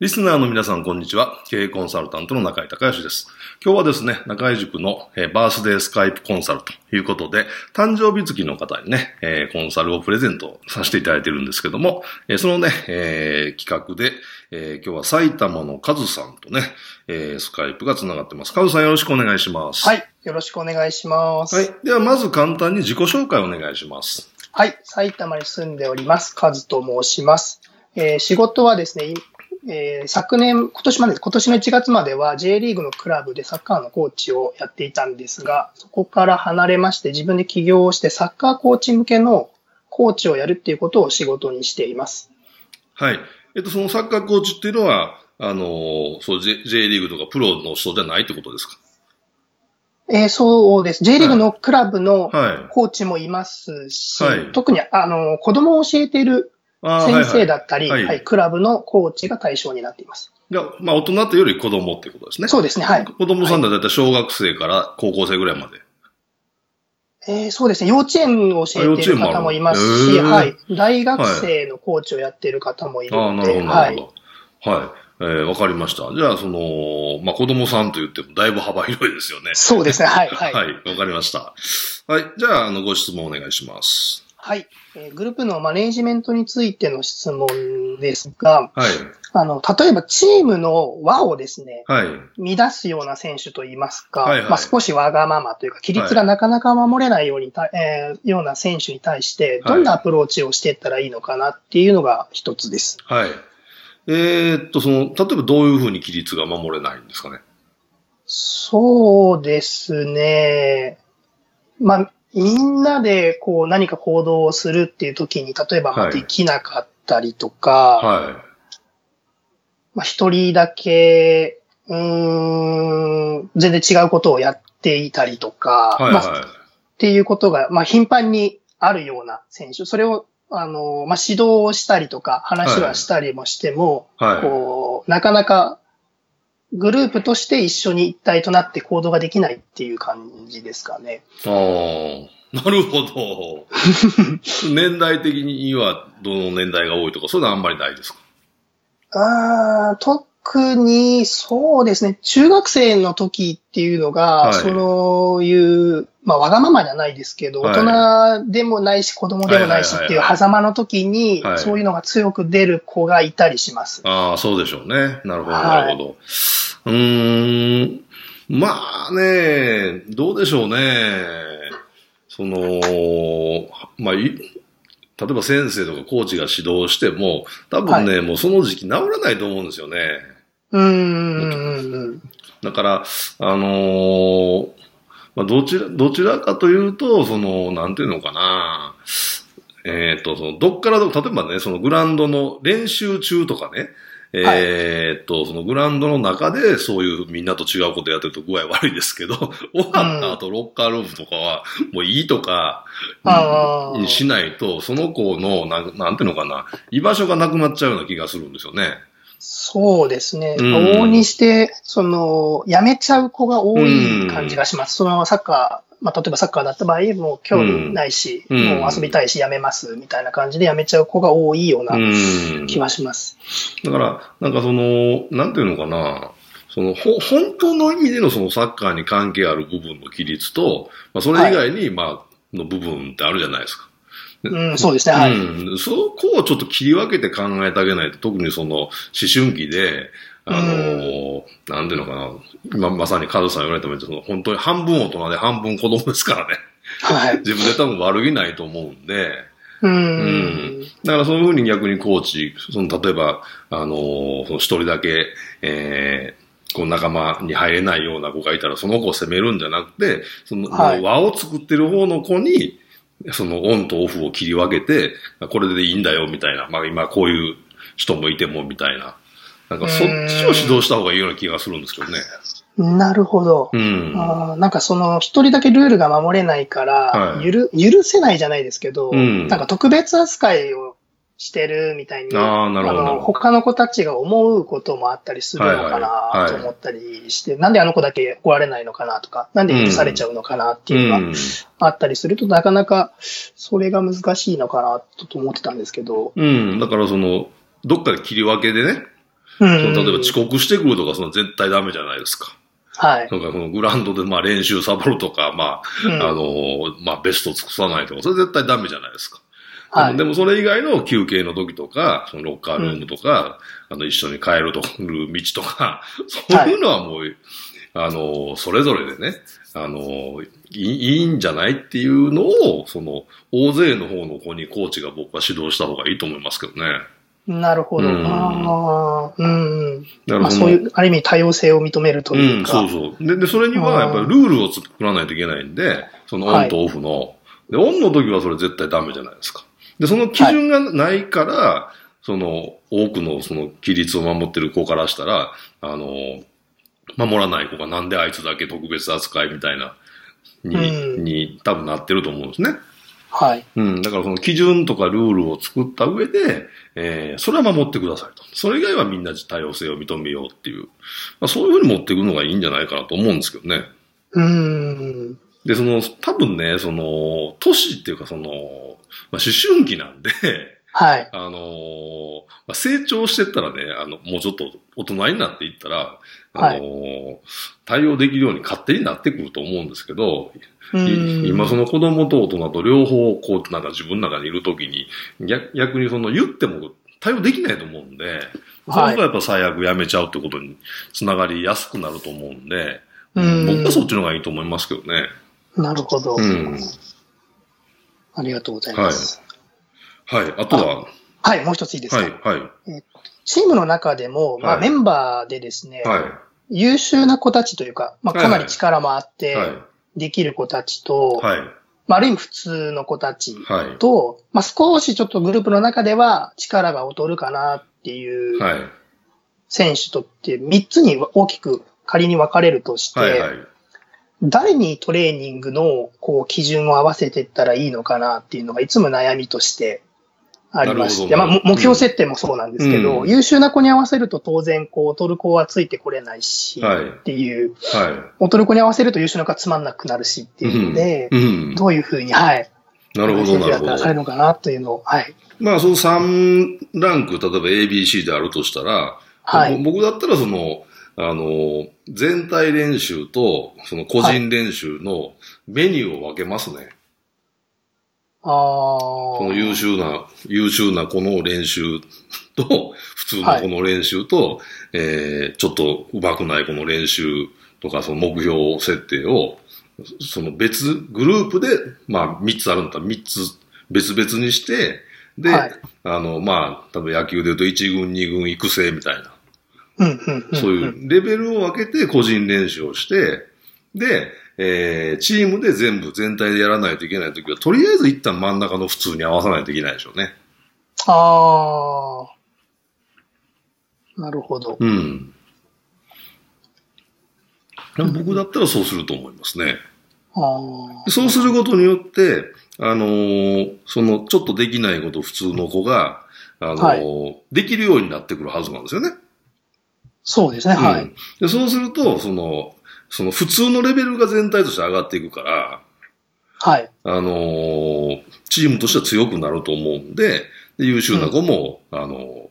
リスナーの皆さん、こんにちは。経営コンサルタントの中井隆義です。今日はですね、中井塾の、えーバースデースカイプコンサルということで、誕生日月の方にね、えーコンサルをプレゼントさせていただいてるんですけども、えーそのね、えー企画で、えー今日は埼玉のカズさんとね、えースカイプが繋がってます。カズさんよろしくお願いします。はい。よろしくお願いします。はい。では、まず簡単に自己紹介をお願いします。はい。埼玉に住んでおります。カズと申します。えー仕事はですね、いえー昨年、今年まで、今年の1月までは J リーグのクラブでサッカーのコーチをやっていたんですが、そこから離れまして自分で起業をしてサッカーコーチ向けのコーチをやるっていうことを仕事にしています。はい。えっと、そのサッカーコーチっていうのは、あのーそう、J, J リーグとかプロの人じゃないってことですか？えーそうです。J リーグのクラブのはい。コーチもいますし、はい特にあの子供を教えている先生だったり、ははいいクラブのコーチが対象になっています。いはい。いや、まあ、大人っていうより子供ってことですね。そうですね、はい。子供さんだとだいたい小学生から高校生ぐらいまで。えーそうですね、幼稚園を教えている方もいますし、はい。大学生のコーチをやっている方もいるので、なるほど、なはい。るほど。はい。えーわかりました。じゃあ、その、まあ、子供さんと言ってもだいぶ幅広いですよね。そうですね、はい、はい。はい。わかりました。はい。じゃあ、あの、ご質問お願いします。はい。えーグループのマネージメントについての質問ですが、はい。あの、例えばチームの輪をですね、はい。乱すような選手といいますか、はいはいまあ、少しわがままというか、規律がなかなか守れないようにた、えーような選手に対して、どんなアプローチをしていったらいいのかなっていうのが一つです。はい。えーっと、その、例えばどういうふうに規律が守れないんですかね？そうですね。まあ、みんなでこう何か行動をするっていう時に、例えばできなかったりとか、はまあ一人だけ、うーん、全然違うことをやっていたりとか、い。はいまあ、っはていうことが、まあ頻繁にあるような選手、それを、あの、まあ指導をしたりとか、話はしたりもしても、い。はい。こう、なかなかグループとして一緒に一体となって行動ができないっていう感じですかね。ああ、なるほど。年代的にはどの年代が多いとか、そういうのはあんまりないですか？あー特に、そうですね、中学生の時っていうのが、はいそういう、まあ、わがままじゃないですけど、はい大人でもないし、子供でもないしっていう狭間の時にはい、そういうのが強く出る子がいたりします。ああ、そうでしょうね。なるほど、はいなるほど。うーん。まあね、どうでしょうね。その、まあ、い例えば先生とかコーチが指導しても、多分ね、もうその時期治らないと思うんですよね。うーん。だから、あのーまあ、どちら、どちらかというと、その、なんていうのかな、えっ、と、その、どっからど、例えばね、そのグラウンドの練習中とかね、えっ、と、そのグラウンドの中でそういうみんなと違うことやってると具合悪いですけど、終わった後ロッカールームとかはもういいとか、にしないと、その子の、なんなんていうのかな、居場所がなくなっちゃうような気がするんですよね。そうですね。うん往々にして、その、辞めちゃう子が多い感じがします。そのサッカー、まあ、例えばサッカーだった場合、もう興味ないし、うんもう遊びたいし辞めます、みたいな感じで辞めちゃう子が多いようなうん。気はします。だから、なんかその、なんていうのかな、その、ほ、本当の意味でのそのサッカーに関係ある部分の規律と、まあ、それ以外に、まあ、の部分ってあるじゃないですか。うん、そうですね、はい。うん。そこをちょっと切り分けて考えてあげないと、特にその、思春期で、あの、なんていうのかな、今まさにカズさん言われたように、その、本当に半分大人で半分子供ですからね。はい。自分で多分悪気ないと思うんで、う。うんだからそういうふうに逆にコーチ、その例えば、あのーその一人だけ、えーこう仲間に入れないような子がいたら、その子を責めるんじゃなくて、その、はい輪を作ってる方の子に、そのオンとオフを切り分けて、これでいいんだよみたいな、まあ今こういう人もいてもみたいな、なんかそっちを指導した方がいいような気がするんですけどね。なるほど。うん。あーなんかその一人だけルールが守れないから、はいゆる許せないじゃないですけど、うんなんか特別扱いをしてるみたいに、あーなるほどの他の子たちが思うこともあったりするのかはいはいはないと思ったりして、なんであの子だけ怒られないのかなとか、なんで許されちゃうのかなっていうのがうん。あったりすると、なかなかそれが難しいのかなと思ってたんですけど、うん。だからその、どっかで切り分けでね、うんその例えば遅刻してくるとか、その絶対ダメじゃないですか。はい。なんかそのグラウンドでまあ練習サボるとか、まあ、うんあの、まあベスト尽くさないとか、それ絶対ダメじゃないですか。はいでもそれ以外の休憩の時とか、そのロッカールームとか、あの一緒に帰るとる道とか、そういうのはもう、あの、それぞれでね、あの、いいいいんじゃないっていうのを、その、大勢の方の子にコーチが僕は指導した方がいいと思いますけどね。なるほど。うんああ、うん。だからそのまあそういう、ある意味多様性を認めるというか。うん、そうそう。で、で、それにはやっぱりルールを作らないといけないんで、そのオンとオフの。で、オンの時はそれ絶対ダメじゃないですか。で、その基準がないから、その、多くのその規律を守ってる子からしたら、あの、守らない子がなんであいつだけ特別扱いみたいな、に、うんに多分なってると思うんですね。はい。うん。だからその基準とかルールを作った上で、えー、それは守ってくださいと。それ以外はみんな多様性を認めようっていう。まあ、そういうふうに持っていくのがいいんじゃないかなと思うんですけどね。うん。で、その、多分ね、その、年っていうかその、まあ、思春期なんで、はい。あのーまあ、成長してったらね、あの、もうちょっと大人になっていったら、あのー対応できるように勝手になってくると思うんですけど、今その子供と大人と両方こうなんか自分の中にいるときに逆逆にその言っても対応できないと思うんで、そはいれがやっぱ最悪やめちゃうってことにつながりやすくなると思うんで、うん僕はそっちの方がいいと思いますけどね。なるほど。うん。ありがとうございます。はい。あとは、はい、もう一ついいですか？はい、はい、チームの中でも、まあ、はいメンバーでですね、はい、優秀な子たちというか、まあ、かなり力もあって、はい、できる子たちと、はい、まあ、ある意味普通の子たちはい、と、まあ、少しちょっとグループの中では力が劣るかなっていうはい、選手とって3つに大きく仮に分かれるとして、はい、はい。誰にトレーニングのこう基準を合わせていったらいいのかなっていうのがいつも悩みとしてありまして、まあ、目標設定もそうなんですけど、うん優秀な子に合わせると当然こう劣る子はついてこれないし、はいっていう、は劣る子に合わせると優秀な子はつまんなくなるしってい。いうので、うん。どういうふうに、はい、なるほど、なるほどさ。れるのかなというのを、はい。まあ、その3ランク、例えば ABC であるとしたら、はいぼ僕だったらその、あの、全体練習と、その個人練習のメニューを分けますね。あこのあ。優秀な、優秀な子の練習と、普通の子の練習と、えー、ちょっと上手くない子の練習とか、その目標設定を、その別グループで、まあ、3つあるんだったら3つ別々にして、で、はい。あの、まあ、多分野球で言うと1軍、2軍育成みたいな、うんうんうん。そういうレベルを分けて個人練習をして、で、えー、チームで全部全体でやらないといけないときは、とりあえず一旦真ん中の普通に合わさないといけないでしょうね。ああ。なるほど。うん。僕だったらそうすると思いますね。ああ。そうすることによって、あのーその、ちょっとできないこと普通の子が、あのーはできるようになってくるはずなんですよね。そうですね、はい。うんでそうすると、その、その普通のレベルが全体として上がっていくから、はい。あのーチームとしては強くなると思うんで、で優秀な子も、あのー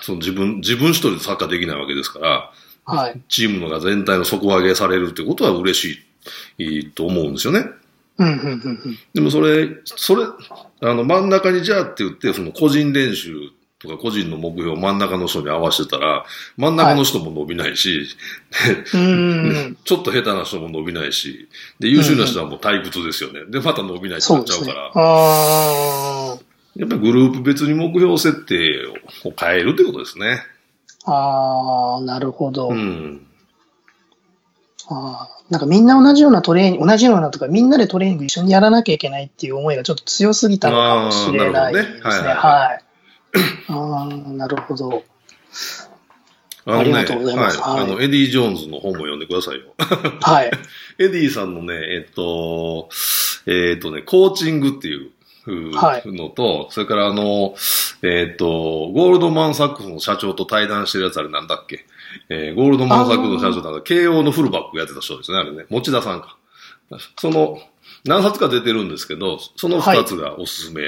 その自分、自分一人でサッカーできないわけですから、はい。チームのが全体の底上げされるってことは嬉しいいいと思うんですよね。うん、うん、うん、うん。でもそれ、それ、あの、真ん中にじゃあって言って、その個人練習とか個人の目標を真ん中の人に合わせてたら、真ん中の人も伸びないし、うーん。ちょっと下手な人も伸びないし、で、優秀な人はもう退屈ですよね。で、また伸びないってなっちゃうから。。あやっぱりグループ別に目標設定を変えるということですね。ああ、なるほど。うん。あーなんかみんな同じようなトレーニング、同じようなとか、みんなでトレーニング一緒にやらなきゃいけないっていう思いがちょっと強すぎたのかもしれないですね。あーなるほどねはいはい。ああ、なるほど。あのね、ありがとうございますはい。はいあの、エディ・ジョーンズの本も読んでくださいよ。はい。エディさんのね、えっと、えっとね、コーチングっていううはいのと、それからあの、えっと、ゴールドマンサックスの社長と対談してるやつあれなんだっけ？えーゴールドマンサックスの社長なんか、慶応のフルバックやってた人ですね、あれね。持田さんか。その、何冊か出てるんですけど、その二つがおすすめ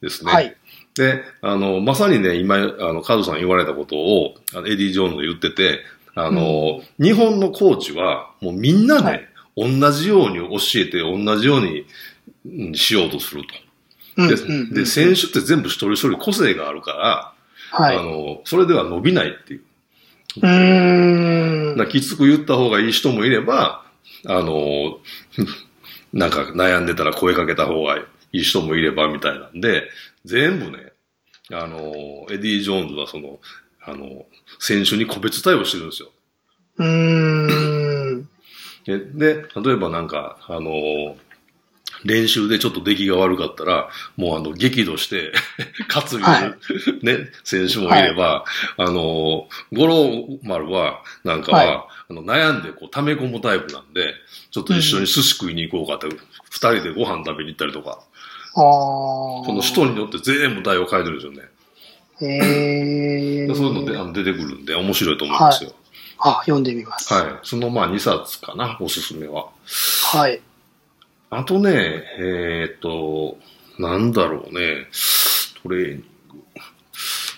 ですね。はい。で、あの、まさにね、今、あの、カズさん言われたことを、あのエディ・ジョーンズが言ってて、あの、日本のコーチは、もうみんなね、同じように教えて、同じようにうんしようとすると。で、うんうんで選手って全部一人一人個性があるから、はい。あの、それでは伸びないっていう。うーん。だからきつく言った方がいい人もいれば、あの、なんか悩んでたら声かけた方がいい人もいればみたいなんで、全部ね、あの、エディ・ジョーンズはその、あの、選手に個別対応してるんですよ。うーん。で、で例えばなんか、あの、練習でちょっと出来が悪かったら、もうあの、激怒して、勝つはる、ね、選手もいれば、あの、五郎丸は、なんかは、はあの悩んでこう溜め込むタイプなんで、ちょっと一緒に寿司食いに行こうかって、二、人でご飯食べに行ったりとか、ああ。その人によって全部対応変えてるんですよね。へえで そういうのであの出てくるんで面白いと思うんですよ。あ、読んでみます。はい。そのまあ2冊かな、おすすめは。はい。あとね、えーっと、なんだろうね、トレーニング。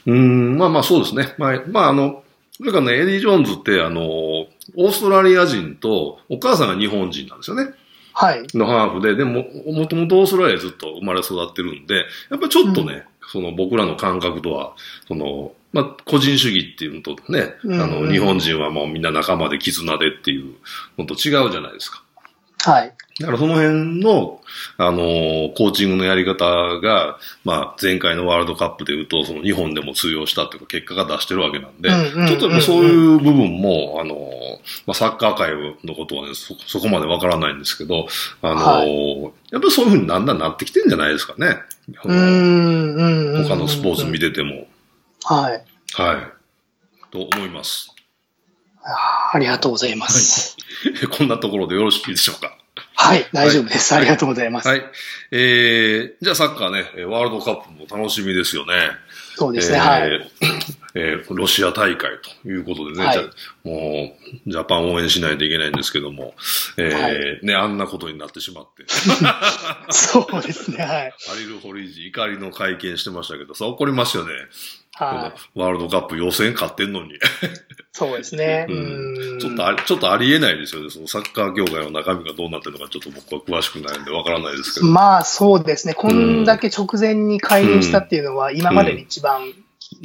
うーん、まあまあそうですね。まあ、まああの、それからね、エディ・ジョーンズって、あの、オーストラリア人とお母さんが日本人なんですよね。はい。のハーフで、でも、もともとオーストラリアでずっと生まれ育ってるんで、やっぱりちょっとね、その僕らの感覚とは、その、まあ、個人主義っていうのとね、うんあの、日本人はもうみんな仲間で絆でっていうのと違うじゃないですか。はい。だからその辺の、あのーコーチングのやり方が、まあ、前回のワールドカップで言うと、その日本でも通用したっていうか、結果が出してるわけなんで、ちょっとそういう部分も、あのーまあ、サッカー界のことはね、そ、そこまでわからないんですけど、あのーはやっぱりそういうふうにだんだんなってきてんじゃないですかね。他のスポーツ見てても。はい。はい。と思います。ありがとうございます。こんなところでよろしいでしょうか？はい、大丈夫です。はいありがとうございます。はい。えー、じゃあサッカーね、えーワールドカップも楽しみですよね。そうですね、えーはい。えーロシア大会ということでね、はいもう、ジャパン応援しないといけないんですけども、えーはいね、あんなことになってしまって、そうですね、はい。ハリル・ホリージ怒りの会見してましたけど、さ、怒りますよね。はい。ワールドカップ予選勝ってんのに。そうですね。ううんん。ちょっとあり、ちょっとありえないですよね。そのサッカー業界の中身がどうなってるのかちょっと僕は詳しくないんでわからないですけど。まあそうですね。こんだけ直前に介入したっていうのは今までで一番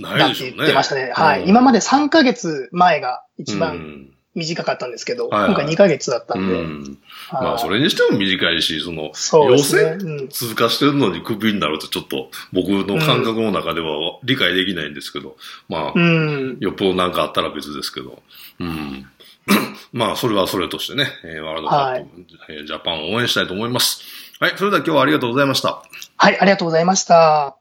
だって。言ってましたね。はい。うん今まで3ヶ月前が一う番ん短かったんですけど、はいはい今回2ヶ月だったうんで。ん。はいまあ、それにしても短いし、その、予そうですね。選うん通過してるのにクビになるとちょっと僕の感覚の中では理解できないんですけど、まあ、うん。よっぽどなんかあったら別ですけど、うん。まあ、それはそれとしてね、えーワールドカップ、えージャパンを応援したいと思います。はい、それでは今日はありがとうございました。はい、ありがとうございました。